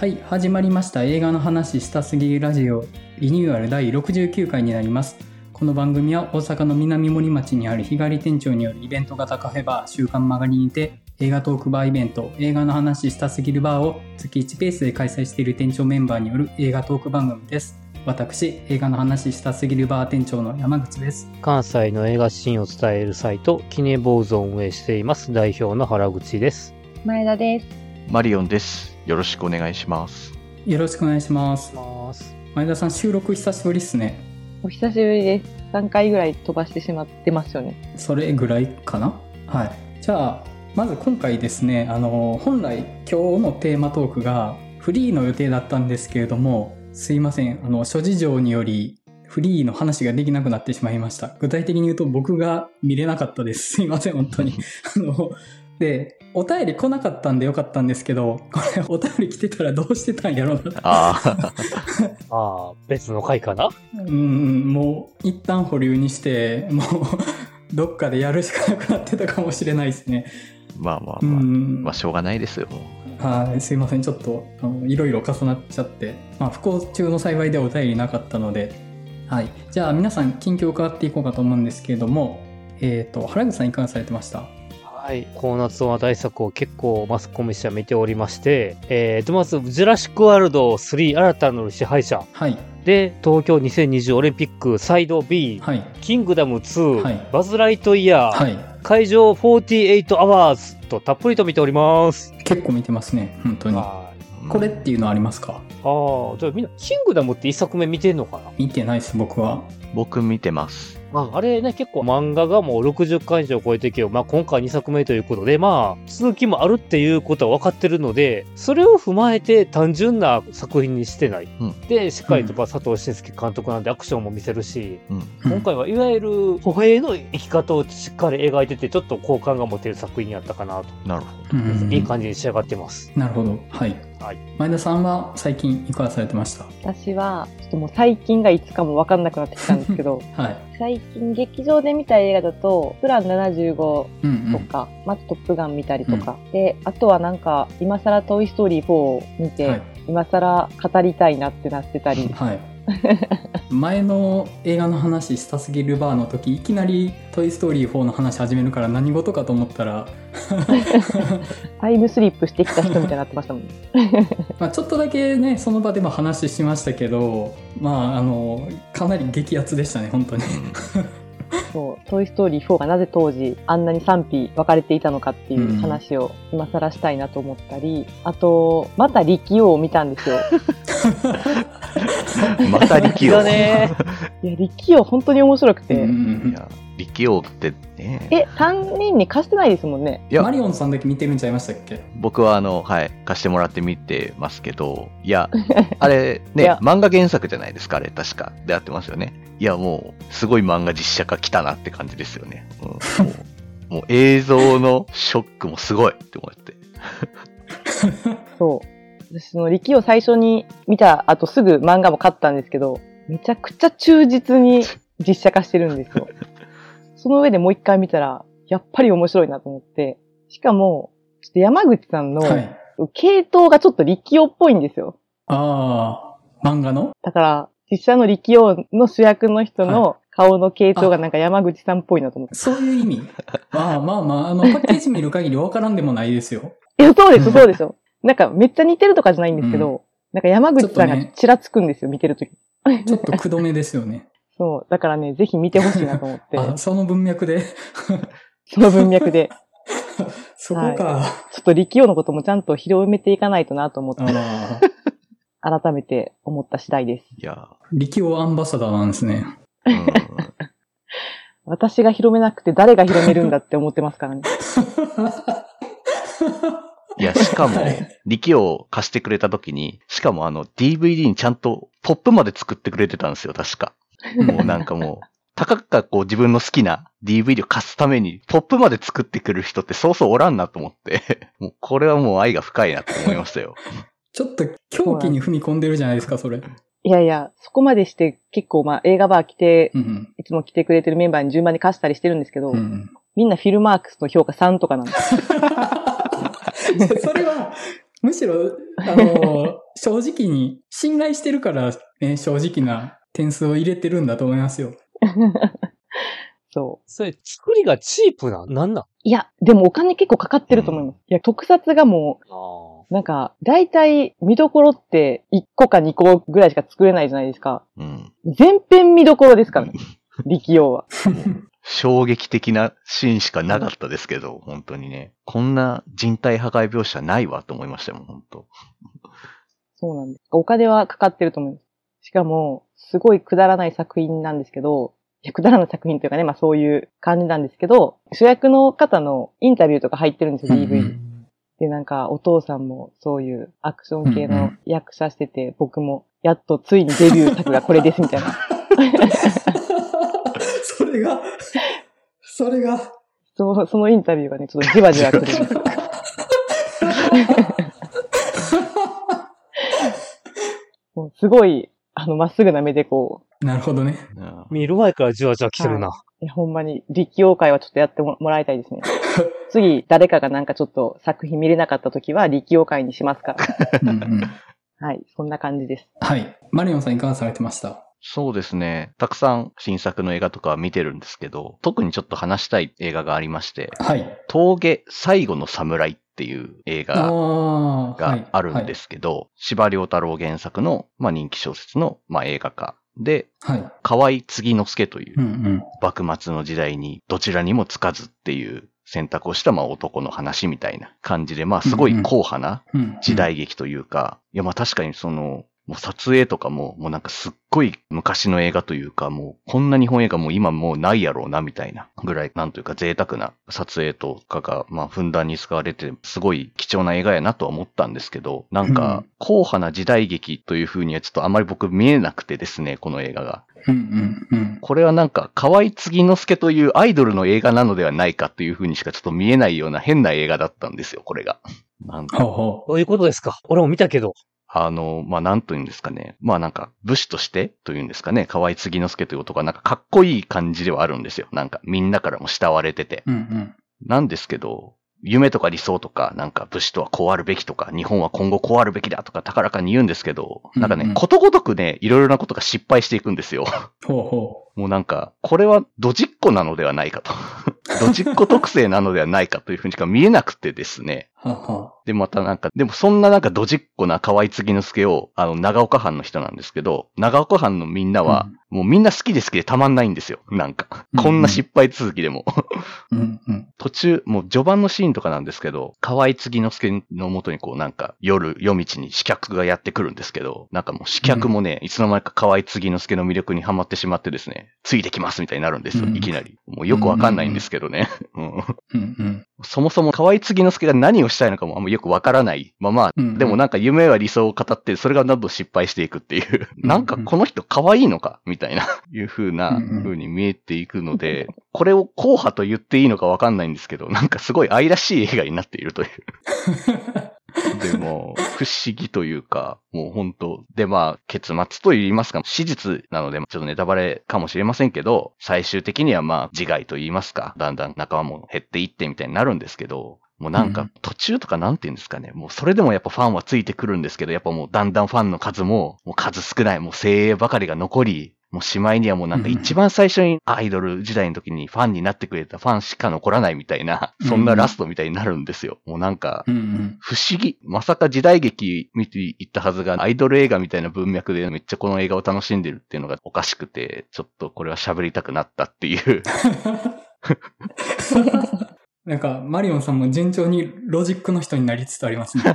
はい、始まりました映画の話したすぎるラジオリニューアル第69回になります。この番組は大阪の南森町にある日帰り店長によるイベント型カフェバー週刊曲がりにて映画トークバーイベント映画の話したすぎるバーを月1ペースで開催している店長メンバーによる映画トーク番組です。私、映画の話したすぎるバー店長の山口です。関西の映画シーンを伝えるサイト、キネボーズを運営しています代表の原口です。前田です。マリオンです。よろしくお願いします。よろしくお願いします。前田さん収録久しぶりっすね。お久しぶりです。3回ぐらい飛ばしてしまってますよね。それぐらいかな？はい。じゃあ、まず今回ですね、あの、本来今日のテーマトークがフリーの予定だったんですけれども、すいません、あの、諸事情によりフリーの話ができなくなってしまいました。具体的に言うと僕が見れなかったです。すいません、本当に。あの、で、お便り来なかったんでよかったんですけど、これお便り来てたらどうしてたんやろうな。あ あ、ああ、別の回かな？うん、もう一旦保留にして、もうどっかでやるしかなくなってたかもしれないですね。うまあまあまあ、んまあしょうがないですよ。もうはい、すいません。ちょっと、あのいろいろ重なっちゃって、まあ、不幸中の幸いでお便りなかったので、はい。じゃあ、皆さん、近況を伺っていこうかと思うんですけれども、えっ、と、原口さんいかがされてました？はい。この夏は大作を結構マスコミ試写は見ておりまして、えーと、まず、ジュラシックワールド3新たなる支配者。はい。で、東京2020オリンピックサイド B、はい。キングダム2、はいバズ・ライトイヤー、はい。海上48 hours とたっぷりと見ております。結構見てますね。本当に。はいこれっていうのはありますか？ああ、じゃあみんな、キングダムって一作目見てんのかな？見てないです、僕は。僕見てます。ああれね、結構漫画がもう60巻以上超えてるけど、まあ今回2作目ということで、まあ続きもあるっていうことは分かってるので、それを踏まえて単純な作品にしてない。うんで、しっかりとまあ佐藤慎介監督なんでアクションも見せるし、うん。うん今回はいわゆる歩兵の生き方をしっかり描いてて、ちょっと好感が持てる作品やったかなと。なるほうんいい感じに仕上がってます。なるほど。はい。はい前田さんは最近いかがされてました？私は、ちょっともう最近がいつかもわかんなくなってきたんですけど、はい。最近劇場で見た映画だと、プラン75うんうん。とか、まずトップガン見たりとか、で、あとはなんか、今更トイストーリー4を見て、はい。今更語りたいなってなってたり、はい。前の映画の話したすぎるバーの時いきなり「トイ・ストーリー4」の話始めるから何事かと思ったら、タイムスリップしてきた人みたいになってましたもんね。まあ、ちょっとだけねその場でも話しましたけどまああのかなり激アツでしたね本当にど。そう、トイストーリー4がなぜ当時あんなに賛否分かれていたのかっていう話を今更したいなと思ったり、あと、また力王を見たんですよ。うん。また力王。だね。いや、力王本当に面白くて。力王ってね。え、3人に貸してないですもんね。いやマリオンさんだけ見てるんちゃいましたっけ？僕はあの、はい、貸してもらって見てますけど、いや、あれ、ね、漫画原作じゃないですか、あれ、確か。でやってますよね。いや、もう、すごい漫画実写化来たなって感じですよね。うん、もう、もう映像のショックもすごいって思って。そう。私、その力王最初に見た後すぐ漫画も買ったんですけど、めちゃくちゃ忠実に実写化してるんですよ。その上でもう一回見たら、やっぱり面白いなと思って。しかも、ちょっと山口さんのはい系統がちょっと力王っぽいんですよ。ああ漫画の？だから、実写の力王の主役の人の顔の系統がなんか山口さんっぽいなと思って。そういう意味？まあまあまああのパッケージ見る限りわからんでもないですよいや、そうです、そうですよ。なんかめっちゃ似てるとかじゃないんですけど、なんか山口さんがちらつくんですよ、見てるとき。ちょっとくどめですよね。そう。だからね、ぜひ見てほしいなと思って、あその文脈で。その文脈で、そこか、ちょっと力王のこともちゃんと広めていかないとなと思って、改めて思った次第です。いや、力王アンバサダーなんですね。うん。私が広めなくて誰が広めるんだって思ってますからね。いや、しかもはい、力を貸してくれた時に、しかもあの、DVD にちゃんとポップまで作ってくれてたんですよ、確か。もうなんかもう、たかがこう自分の好きな DVD を貸すために、ポップまで作ってくる人ってそうそうおらんなと思って、もうこれはもう愛が深いなって思いましたよ。ちょっと狂気に踏み込んでるじゃないですか、それ。いやいや、そこまでして結構まあ映画バー来て、うんいつも来てくれてるメンバーに順番に貸したりしてるんですけど、うん。うんみんなフィルマークスの評価3とかなんです。それは、むしろ、あの、正直に、信頼してるから、ね、正直な点数を入れてるんだと思いますよ。そう。それ、作りがチープな、なんなん？いや、でもお金結構かかってると思います。いや、特撮がもあう、なんか、大体見どころって1個か2個ぐらいしか作れないじゃないですか。うん。全編見どころですからね。力用は。衝撃的なシーンしかなかったですけど、本当にね。こんな人体破壊描写ないわと思いましたもん、本当。そうなんです。お金はかかってると思います。しかも、すごいくだらない作品なんですけど、いや、くだらない作品というかね、まあそういう感じなんですけど、主役の方のインタビューとか入ってるんですよ、うんう DV んで、なんか、お父さんもそういうアクション系の役者してて、僕も、やっとついにデビュー作がこれです、みたいな。それが、それが、そう、そのインタビューがね、ちょっとじわじわくるんです。もうすごい、あの、まっすぐな目でこなるほどね。見る前からじわじわ来てるな。う、いやほんまに、力王会はちょっとやってももらいたいですね。次、誰かがなんかちょっと作品見れなかった時は力王会にしますから。うんうんはい、そんな感じです。はい。マリオンさんいかがされてました？そうですね。たくさん新作の映画とかは見てるんですけど、特にちょっと話したい映画がありまして、はい。峠最後の侍っていう映あ画あ、があるんですけど、司馬遼太郎原作の、まあ、人気小説の、まあ、映画化で、はい。はい。河合継之助といううんうん。幕末の時代にどちらにもつかずっていう選択をしたまあ男の話みたいな感じで、まあすごい硬派なうん時代劇というか、いやまあ確かにその、もう撮影とかも、もうなんかすっごい昔の映画というか、もうこんな日本映画もう今もうないやろうなみたいなぐらい、なんというか贅沢な撮影とかが、まあふんだんに使われて、すごい貴重な映画やなとは思ったんですけど、なんか、硬派な時代劇という風にはちょっとあまり僕見えなくてですね、この映画が。うんうんうん。これはなんか、河合継之助というアイドルの映画なのではないかという風にしかちょっと見えないような変な映画だったんですよ、これが。なんかほうほどういうことですか俺も見たけど。あの、まあ、なんというんですかね。まあ、なんか、武士としてというんですかね。河合継之助という男がなんかかっこいい感じではあるんですよ。なんか、みんなからも慕われてて。う。うんうん。なんですけど、夢とか理想とか、なんか武士とはこうあるべきとか、日本は今後こうあるべきだとか高らかに言うんですけど、なんかね、うんうんことごとくね、いろいろなことが失敗していくんですよ。ほうほもうなんか、これはドジっ子なのではないかと。ドジっ子特性なのではないかというふうにしか見えなくてですね。で、またなんか、でもそんななんかドジっ子な河合継之助を、あの、長岡藩の人なんですけど、長岡藩のみんなは、もうみんな好きで好きでたまんないんですよ。なんか。うんこんな失敗続きでも。うんうん。途中、もう序盤のシーンとかなんですけど、河合継之助のもとにこうなんか、夜、夜道に刺客がやってくるんですけど、なんかもう刺客もね、いつの間にか河合継之助の魅力にはまってしまってですね、ついてきますみたいになるんですよ、うん。いきなり。もうよくわかんないんですけどね。そもそも河合継之助が何をしたいのかもあんまよくわからないまま、うんうん。でもなんか夢は理想を語って、それがどんどん失敗していくっていう、うんなんかこの人可愛いのかみたいな、いう風な、うんうん。風に見えていくので、これを硬派と言っていいのかわかんないんですけど、なんかすごい愛らしい映画になっているという。でも、不思議というか、もう本当で、まあ、結末と言いますか、史実なので、ちょっとネタバレかもしれませんけど、最終的にはまあ、自害と言いますか、だんだん仲間も減っていってみたいになるんですけど、もうなんかうん。途中とかなんて言うんですかね、もうそれでもやっぱファンはついてくるんですけど、やっぱもうだんだんファンの数も、もう数少ない、もう精鋭ばかりが残り、もうしまいにはもうなんか一番最初にアイドル時代の時にファンになってくれたファンしか残らないみたいな、そんなラストみたいになるんですよ。もうなんか。不思議。まさか時代劇見ていったはずが、アイドル映画みたいな文脈でめっちゃこの映画を楽しんでるっていうのがおかしくて、ちょっとこれは喋りたくなったっていう。なんか、マリオンさんも順調にロジックの人になりつつありますね。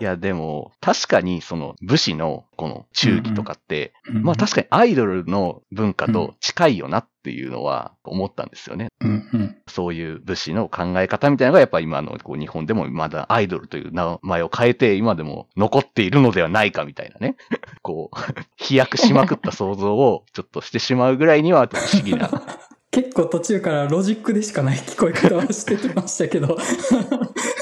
いや、でも、確かにその武士のこの忠義とかって、まあ確かにアイドルの文化と近いよなっていうのは思ったんですよね。うんうん。そういう武士の考え方みたいなのがやっぱ今のこう日本でもまだアイドルという名前を変えて今でも残っているのではないかみたいなね。こう、飛躍しまくった想像をちょっとしてしまうぐらいには不思議な。結構途中からロジックでしかない聞こえ方はしてましたけど。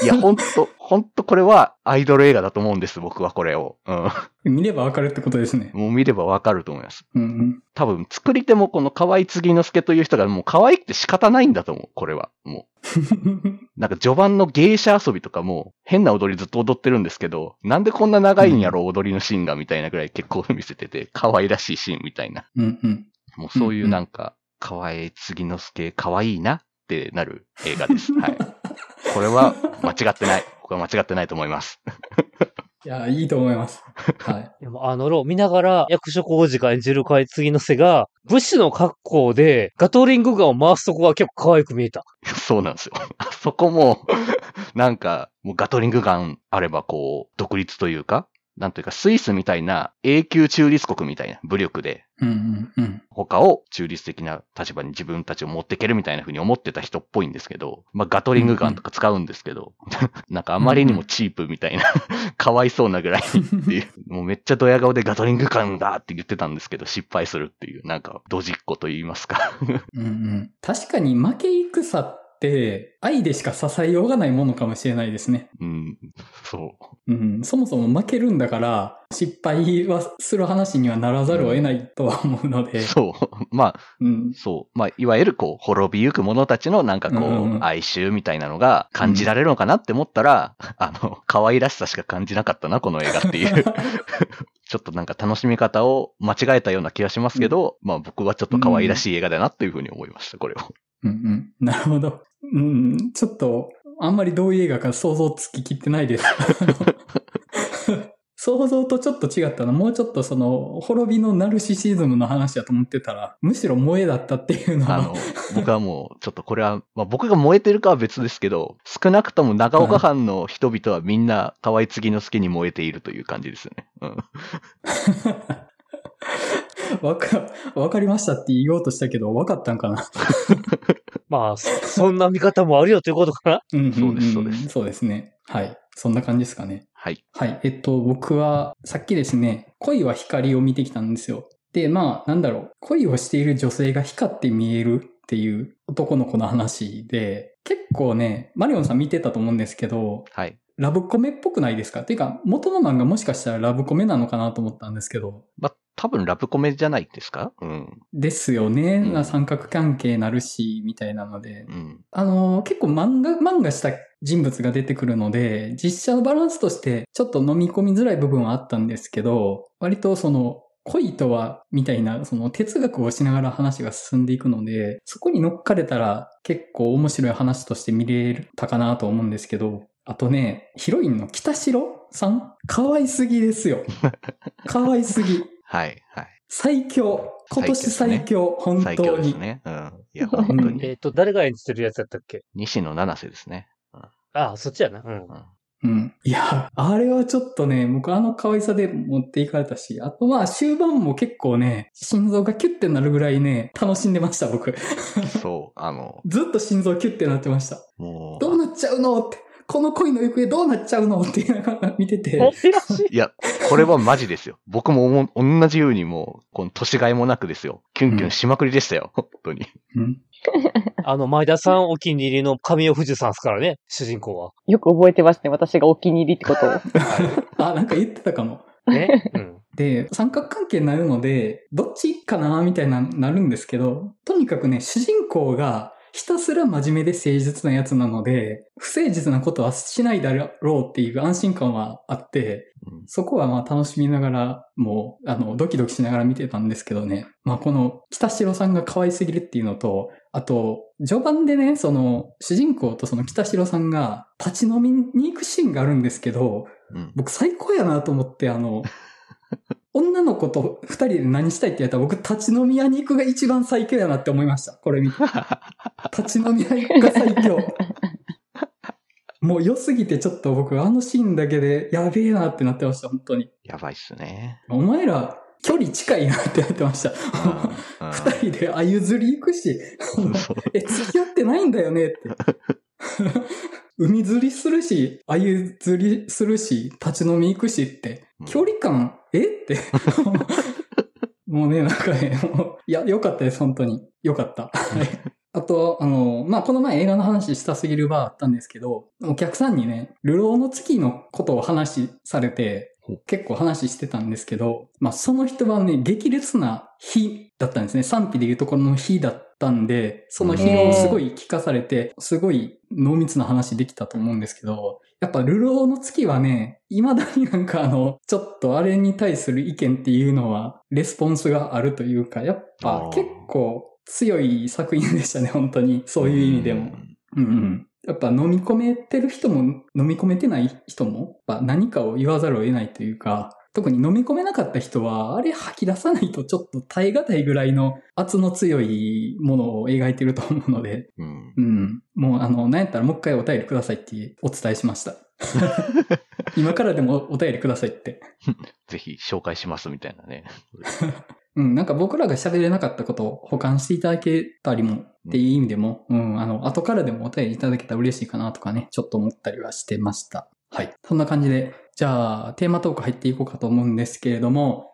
いや、ほんと、ほんとこれはアイドル映画だと思うんです、僕はこれを。う見ればわかるってことですね。ん。もう見ればわかると思います。うんうん。多分、作り手もこの河合継之助という人がもう可愛くて仕方ないんだと思う、これは。もう。なんか序盤の芸者遊びとかも変な踊りずっと踊ってるんですけど、なんでこんな長いんやろ、踊りのシーンがみたいなぐらい結構見せてて、可愛らしいシーンみたいな。うんうん。もうそういうなんか、河合継之助可愛いなってなる映画です。はい。これは間違ってない。僕は間違ってないと思います。いや、いいと思います。はい。でもあのロー見ながら、役所広司が演じる海次の瀬が、武士の格好で、ガトリングガンを回すとこが結構可愛く見えた。そうなんですよ。あそこも、なんか、もうガトリングガンあればこう、独立というか、なんというか、スイスみたいな永久中立国みたいな武力で、うんうんうん。他を中立的な立場に自分たちを持っていけるみたいな風に思ってた人っぽいんですけど、まあガトリングガンとか使うんですけど、なんかあまりにもチープみたいな、かわいそうなぐらいっていう、もうめっちゃドヤ顔でガトリングガンだって言ってたんですけど、失敗するっていう、なんかドジっ子と言いますか。うんうん。確かに負け戦って愛でしか支えようがないものかもしれないですね。うん、そう。うん、そもそも負けるんだから、失敗はする話にはならざるを得ないとは思うので、そう。まあ、うん、そう。まあ、いわゆるこう、滅びゆく者たちのなんかこう、うんうんうん哀愁みたいなのが感じられるのかなって思ったら、あの、可愛らしさしか感じなかったな、この映画っていう。ちょっとなんか楽しみ方を間違えたような気がしますけど、まあ僕はちょっと可愛らしい映画だなっていうふうに思いました、これを。うんうん。なるほど。うん、ちょっと、あんまりどういう映画か想像つききってないです。想像とちょっと違ったな。もうちょっとその、滅びのナルシシズムの話だと思ってたら、むしろ萌えだったっていうのは。あの、僕はもう、ちょっとこれは、まあ僕が燃えてるかは別ですけど、少なくとも長岡藩の人々はみんな河合継之助に燃えているという感じですよね。うん。わか、わかりましたって言おうとしたけど、わかったんかな？まあ、そそんな見方もあるよということかな。うんそうですそうですそうですね。はい。そんな感じですかね。はい。はい。えっと、僕は、さっきですね、恋は光を見てきたんですよ。で、まあ、なんだろう。恋をしている女性が光って見えるっていう男の子の話で、結構ね、マリオンさん見てたと思うんですけど、はい。ラブコメっぽくないですか？っていうか、元の漫画もしかしたらラブコメなのかなと思ったんですけど、まあ多分ラブコメじゃないですか？うん。ですよね。うん三角関係なるし、みたいなので。うん。あのー結構漫画、漫画した人物が出てくるので、実写のバランスとしてちょっと飲み込みづらい部分はあったんですけど、割とその、恋とは、みたいな、その哲学をしながら話が進んでいくので、そこに乗っかれたら結構面白い話として見れたかなと思うんですけど、あとね、ヒロインの北城さん？可愛すぎですよ。可愛すぎ。はい。はい。最強。今年最強。本最強当に。ですね。うん。いや、本当に。えっ、と、誰が演じてるやつだったっけ？西野七瀬ですね。ああ、そっちやな。うん。うん。うん。いや、あれはちょっとね、僕あの可愛さで持っていかれたし、あとまあ終盤も結構ね、心臓がキュッてなるぐらいね、楽しんでました、僕。そう、あの、ずっと心臓キュッてなってました。もどうなっちゃうのって。この恋の行方どうなっちゃうのって言いながら見てて。い。う、いや、これはマジですよ。僕も同じようにもう、この年がいもなくですよ。キュンキュンしまくりでしたよ。本当に。うん。あの、前田さんお気に入りの神尾富士さんですからね、主人公は。よく覚えてますね。私がお気に入りってことを。あ、なんか言ってたかも。ね？うん。で、三角関係になるので、どっちかなみたいな、なるんですけど、とにかくね、主人公がひたすら真面目で誠実なやつなので、不誠実なことはしないだろうっていう安心感はあって、うんそこはまあ楽しみながら、もう、あの、ドキドキしながら見てたんですけどね。まあこの北城さんが可愛すぎるっていうのと、あと、序盤でね、その、主人公とその北城さんが立ち飲みに行くシーンがあるんですけど、うん。僕最高やなと思って、あの、女の子と二人で何したいって言ったら僕立ち飲み屋に行くが一番最強やなって思いました。これ見て。立ち飲み屋行くが最強。もう良すぎてちょっと僕あのシーンだけでやべえなってなってました、本当に。やばいっすね。お前ら距離近いなってなってました。うん二人であゆずり行くし、え、付き合ってないんだよねって。海釣りするし、あゆ釣りするし、立ち飲み行くしってうん、距離感、え？って。もうね、なんかね、いや、よかったです、本当に。よかった。あと、あの、まあ、この前映画の話したすぎるバーあったんですけど、お客さんにね、流浪の月のことを話されて、結構話してたんですけど、まあ、その人はね、激烈な日だったんですね。賛否でいうところの日だったんで、その日をすごい聞かされて、すごい濃密な話できたと思うんですけど、やっぱ、流浪の月はね、未だになんかあの、ちょっとあれに対する意見っていうのは、レスポンスがあるというか、やっぱ結構強い作品でしたね、本当に。そういう意味でも。うんうん。やっぱ飲み込めてる人も飲み込めてない人も、やっぱ何かを言わざるを得ないというか、特に飲み込めなかった人は、あれ吐き出さないとちょっと耐え難いぐらいの圧の強いものを描いてると思うので、うん。うん。もうあの、なんやったらもう一回お便りくださいってお伝えしました。今からでもお便りくださいって。ぜひ紹介しますみたいなね。うん、なんか僕らが喋れなかったことを保管していただけたりもっていう意味でも、うん、あの、後からでもお便りいただけたら嬉しいかなとかね、ちょっと思ったりはしてました。はい。そんな感じで、じゃあ、テーマトーク入っていこうかと思うんですけれども、